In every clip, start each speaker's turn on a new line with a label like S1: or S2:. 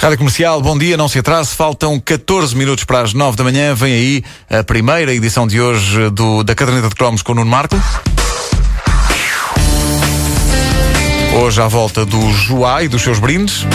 S1: Rádio Comercial, bom dia, não se atrase, faltam 14 minutos para as 9 da manhã. Vem aí a primeira edição de hoje do, da Caderneta de Cromos com o Nuno Marco. Hoje à volta do Joá e dos seus brindes.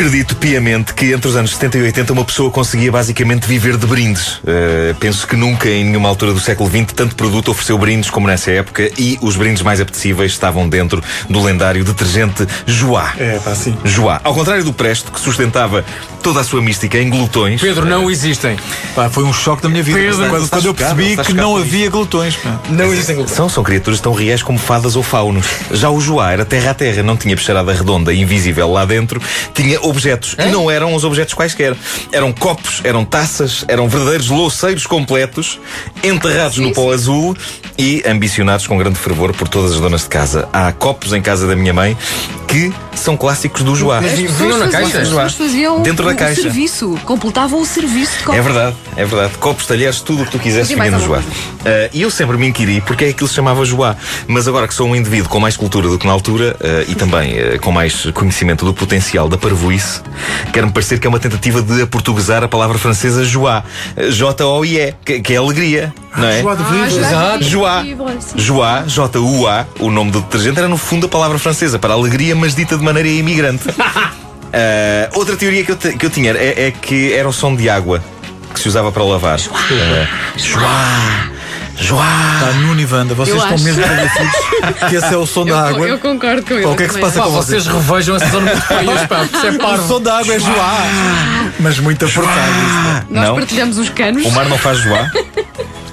S2: Acredito piamente que entre os anos 70 e 80 uma pessoa conseguia basicamente viver de brindes. Uh, penso que nunca, em nenhuma altura do século XX, tanto produto ofereceu brindes como nessa época e os brindes mais apetecíveis estavam dentro do lendário detergente Joá.
S3: É, pá, sim.
S2: Joá. Ao contrário do Presto, que sustentava toda a sua mística em glutões.
S4: Pedro, não existem.
S1: Pá, foi um choque da minha vida.
S4: Pedro,
S1: quando, quando eu
S2: chocado,
S1: percebi que não havia glutões. Pá.
S4: Não existem glutões.
S2: São, são criaturas tão reais como fadas ou faunos. Já o Joá era terra a terra, não tinha peixarada redonda e invisível lá dentro, tinha objetos. E não eram os objetos quaisquer. Eram copos, eram taças, eram verdadeiros louceiros completos, enterrados no pó azul e ambicionados com grande fervor por todas as donas de casa. Há copos em casa da minha mãe que são clássicos do Joá.
S4: Mas na caixa?
S2: Dentro da
S5: o,
S2: caixa.
S5: o serviço, completavam o serviço de
S2: É
S5: copo.
S2: verdade, é verdade. Copos, talheres, tudo o que tu quisesse vinha no Joá. Ah, E eu sempre me inquiri porque é que aquilo se chamava Joá. Mas agora que sou um indivíduo com mais cultura do que na altura ah, e também ah, com mais conhecimento do potencial da parvoíce, quer-me parecer que é uma tentativa de aportuguesar a palavra francesa Joá. Ah, J-O-I-E, que, que é alegria, não é?
S3: Joá de
S5: Ah,
S3: Vivre.
S5: vi,
S2: Joá. Joá, J-U-A, o nome do detergente, era no fundo a palavra francesa para alegria, mas dita de maneira imigrante. Ah, outra teoria que eu, te- que eu tinha é, é que era o som de água que se usava para lavar. Ah, Joá! Joá!
S1: Pá, Nuno e Wanda, vocês
S5: Eu
S1: estão
S5: acho.
S1: mesmo convencidos que esse é o som da água.
S5: Eu concordo com ele.
S1: O que é que se passa
S4: Pá,
S1: com
S4: vocês revejam essa zona muito feias, pá, é
S1: O
S4: parvo.
S1: som da água é Joá. Mas muito apertado. isso.
S5: Nós
S2: Não.
S5: partilhamos os canos.
S2: O mar não faz Joá?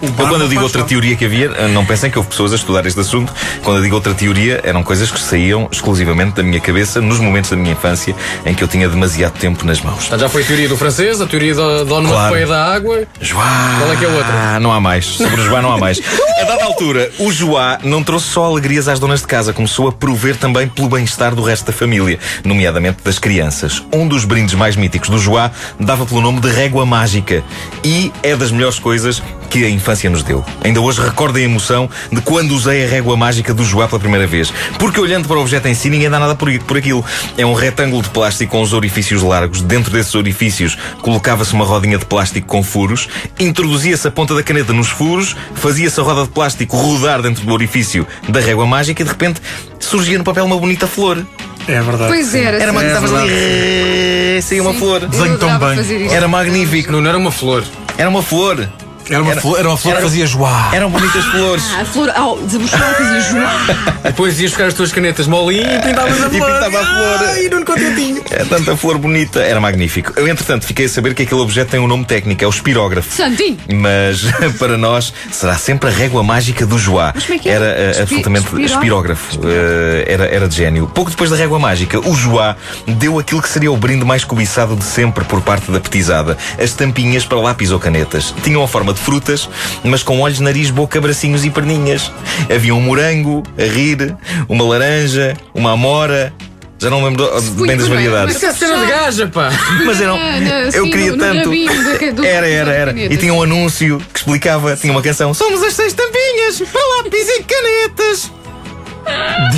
S2: Eu, quando eu digo outra teoria que havia, eh, não pensem que houve pessoas a estudar este assunto. Quando eu digo outra teoria, eram coisas que saíam exclusivamente da minha cabeça nos momentos da minha infância em que eu tinha demasiado tempo nas mãos.
S4: Portanto, Já foi a teoria do francês, a teoria da, da onomatopeia da água.
S2: Joá!
S4: Qual é que é a outra?
S2: Ah, não há mais. Sobre o Joá não há mais. A dada altura, o Joá não trouxe só alegrias às donas de casa, começou a prover também pelo bem-estar do resto da família, nomeadamente das crianças. Um dos brindes mais míticos do Joá dava pelo nome de régua mágica e é das melhores coisas que a infância nos deu. Ainda hoje recordo a emoção de quando usei a régua mágica do Joá pela primeira vez. Porque olhando para o objeto em si, ninguém dá nada por, por aquilo. É um retângulo de plástico com os orifícios largos. Dentro desses orifícios colocava-se uma rodinha de plástico com furos, introduzia-se a ponta da caneta nos furos, fazia-se a roda de plástico rodar dentro do orifício da régua mágica e de repente surgia no papel uma bonita flor.
S3: É verdade.
S5: Pois era.
S2: Era uma
S5: sim.
S2: que estavas ali, saía uma flor.
S1: Desenho tão bem.
S2: Era magnífico.
S4: Não, não era uma flor.
S2: Era uma flor.
S1: Era uma flor, era uma flor que
S2: Era-
S1: fazia Joá.
S2: Eram bonitas flores.
S5: Ah, a flor ao desabuchar fazia Joá.
S4: Depois ias buscar as tuas canetas molinho e pintavas a
S2: E
S4: flor.
S2: pintava a flor.
S4: Ai, Nuno contentinho.
S2: É tanta flor bonita. Era magnífico. Eu, entretanto, fiquei a saber que aquele objeto tem um nome técnico, é o espirógrafo.
S5: Santinho.
S2: Mas para nós será sempre a régua mágica do Joá.
S5: Mas como é que é?
S2: Era eh,
S5: Espi-
S2: absolutamente
S5: espirógrafo?
S2: espirógrafo. Eh, era, era de gênio. Pouco depois da régua mágica, o Joá deu aquilo que seria o brinde mais cobiçado de sempre por parte da petizada: as tampinhas para lápis ou canetas. Tinham a forma de frutas, mas com olhos, nariz, boca, bracinhos e perninhas. Havia um morango a rir, uma laranja, uma amora. Já não me lembro bem das variedades.
S4: Isso é cena de gaja, pá.
S2: Mas eram.
S5: Não,
S2: eu queria tanto. Era, era, era. E tinha um anúncio que explicava, tinha uma canção. Somos as seis tampinhas para lápis e canetas.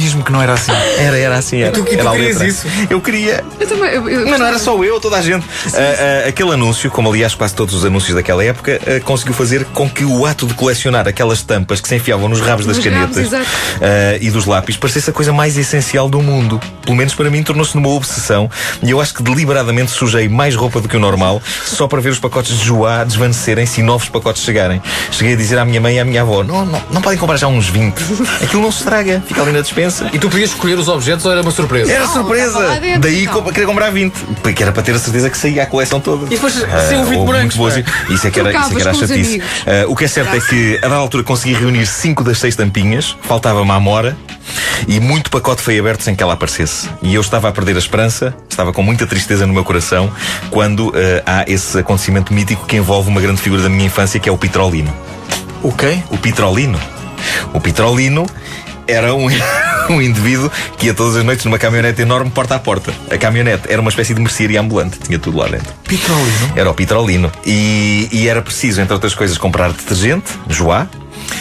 S1: Diz-me que não era assim.
S2: Era, era assim. Era,
S4: tu- e tu
S2: era
S4: querias
S2: letra.
S4: isso?
S2: Eu queria.
S5: Eu também. Eu, eu,
S2: Mas não era só eu, toda a gente. Ah, ah, aquele anúncio, como aliás quase todos os anúncios daquela época, ah, conseguiu fazer com que o ato de colecionar aquelas tampas que se enfiavam nos rabos das
S5: Nos rabos,
S2: canetas ah, e dos lápis parecesse a coisa mais essencial do mundo. Pelo menos para mim tornou-se numa obsessão e eu acho que deliberadamente sujei mais roupa do que o normal só para ver os pacotes de Joá desvanecerem-se e novos pacotes chegarem. Cheguei a dizer à minha mãe e à minha avó: não, não, não podem comprar já uns 20. Aquilo não se estraga, fica ali na dispensa.
S4: E tu podias escolher os objetos ou era uma surpresa?
S2: Era surpresa!
S5: lá dentro,
S2: Daí
S5: então.
S2: queria comprar 20. Porque era para ter a certeza que saía a coleção toda.
S4: E depois
S2: Ah,
S4: sem o vidro
S2: houve
S4: brancos,
S2: muito boas-
S4: pá.
S2: Isso é que era, isso é que era a chatice. Ah, o que é certo é que, a dada altura, consegui reunir 5 das 6 tampinhas. Faltava-me a amora. E muito pacote foi aberto sem que ela aparecesse. E eu estava a perder a esperança, estava com muita tristeza no meu coração, quando uh, há esse acontecimento mítico que envolve uma grande figura da minha infância, que é o Petrolino.
S1: O quê?
S2: O Petrolino. O Petrolino era um, um indivíduo que ia todas as noites numa caminhonete enorme porta a porta. A caminhonete era uma espécie de mercearia ambulante, tinha tudo lá dentro.
S1: Petrolino?
S2: Era o Petrolino. E, e era preciso, entre outras coisas, comprar detergente, joá.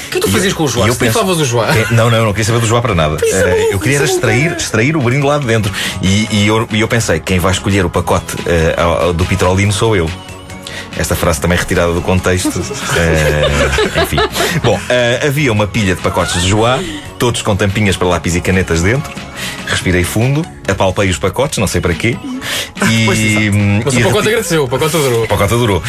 S4: O que tu fazias com o Joá?
S2: eu penso-
S4: falavas do Joá?
S2: É, Não, não, não queria saber do Joá para nada. Eh, eu queria era extrair, extrair o brinde lá de dentro. E, e eu, e eu pensei, quem vai escolher o pacote ao do Petrolino sou eu. Esta frase também retirada do contexto. Eh, enfim. Bom, eh, havia uma pilha de pacotes de Joá, todos com tampinhas para lápis e canetas dentro. Respirei fundo, apalpei os pacotes, não sei para quê. E, hum,
S4: Mas
S2: e
S4: o pacote agradeceu, o pacote adorou.
S2: o pacote durou. Uh,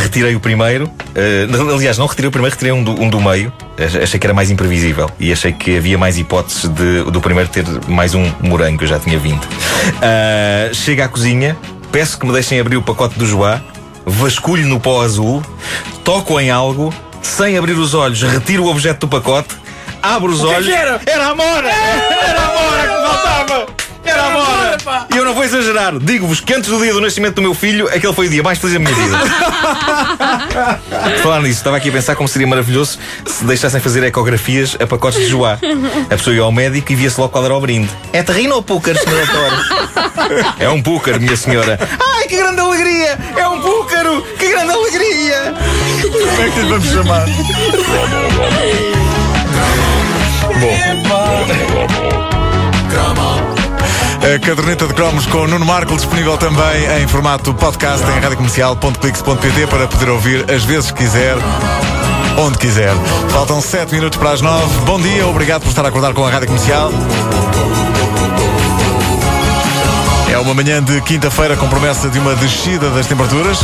S2: retirei o primeiro. Uh, aliás, não retirei o primeiro, retirei um do, um do meio. Ach- Achei que era mais imprevisível. E achei que havia mais hipóteses de, do primeiro ter mais um morango, que eu já tinha 20. Uh, chego à cozinha, peço que me deixem abrir o pacote do Joá, vasculho no pó azul, toco em algo, sem abrir os olhos, retiro o objeto do pacote, abro os
S4: que é
S2: olhos.
S4: que era?
S2: Era a Amora! Era a Amora que faltava! Era a Amora! E eu não vou exagerar, digo-vos que antes do dia do nascimento do meu filho, aquele foi o dia mais feliz da minha vida. Falar nisso, estava aqui a pensar como seria maravilhoso se deixassem fazer ecografias a pacotes de joá. A pessoa ia ao médico e via-se logo qual era o brinde. É terrino ou púcar, senhora Tora? É um púcar, minha senhora. Ai, que grande alegria! É um púcaro! Que grande alegria!
S1: Como é que lhe vamos chamar? A caderneta de cromos com o Nuno Marco disponível também em formato podcast em radiocomercial.clix.pt para poder ouvir as vezes que quiser, onde quiser. Faltam 7 minutos para as 9. Bom dia, obrigado por estar a acordar com a Rádio Comercial. É uma manhã de quinta-feira com promessa de uma descida das temperaturas.